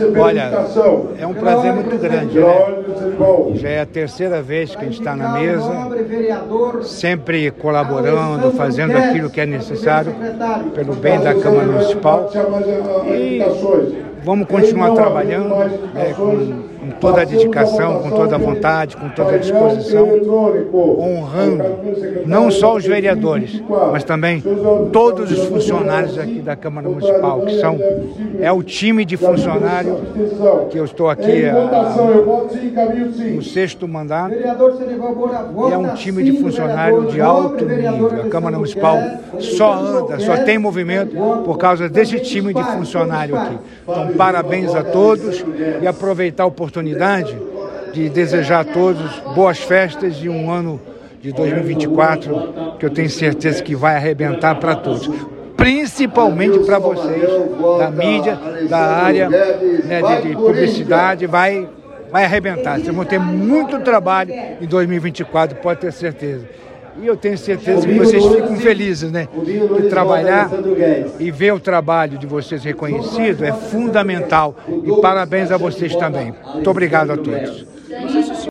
receber Olha, é um prazer muito grande, né? Já é a terceira vez que a gente está na mesa, sempre colaborando, fazendo aquilo que é necessário pelo bem da Câmara Municipal. E vamos continuar trabalhando né, com, com toda a dedicação, com toda a vontade, com toda a disposição, honrando não só os vereadores, mas também todos os funcionários aqui da Câmara Municipal, que são é o time de funcionário que eu estou aqui a, no sexto mandato e é um time de funcionário de alto nível. A Câmara Municipal só anda, só tem movimento por causa desse time de funcionário aqui. Então, parabéns a todos e aproveitar a oportunidade de desejar a todos boas festas e um ano de 2024 que eu tenho certeza que vai arrebentar para todos. Principalmente para vocês da mídia, da área né, de, de publicidade, vai, vai arrebentar. Vocês vão ter muito trabalho em 2024, pode ter certeza. E eu tenho certeza que vocês ficam felizes, né? Que trabalhar e ver o trabalho de vocês reconhecido é fundamental. E parabéns a vocês também. Muito obrigado a todos.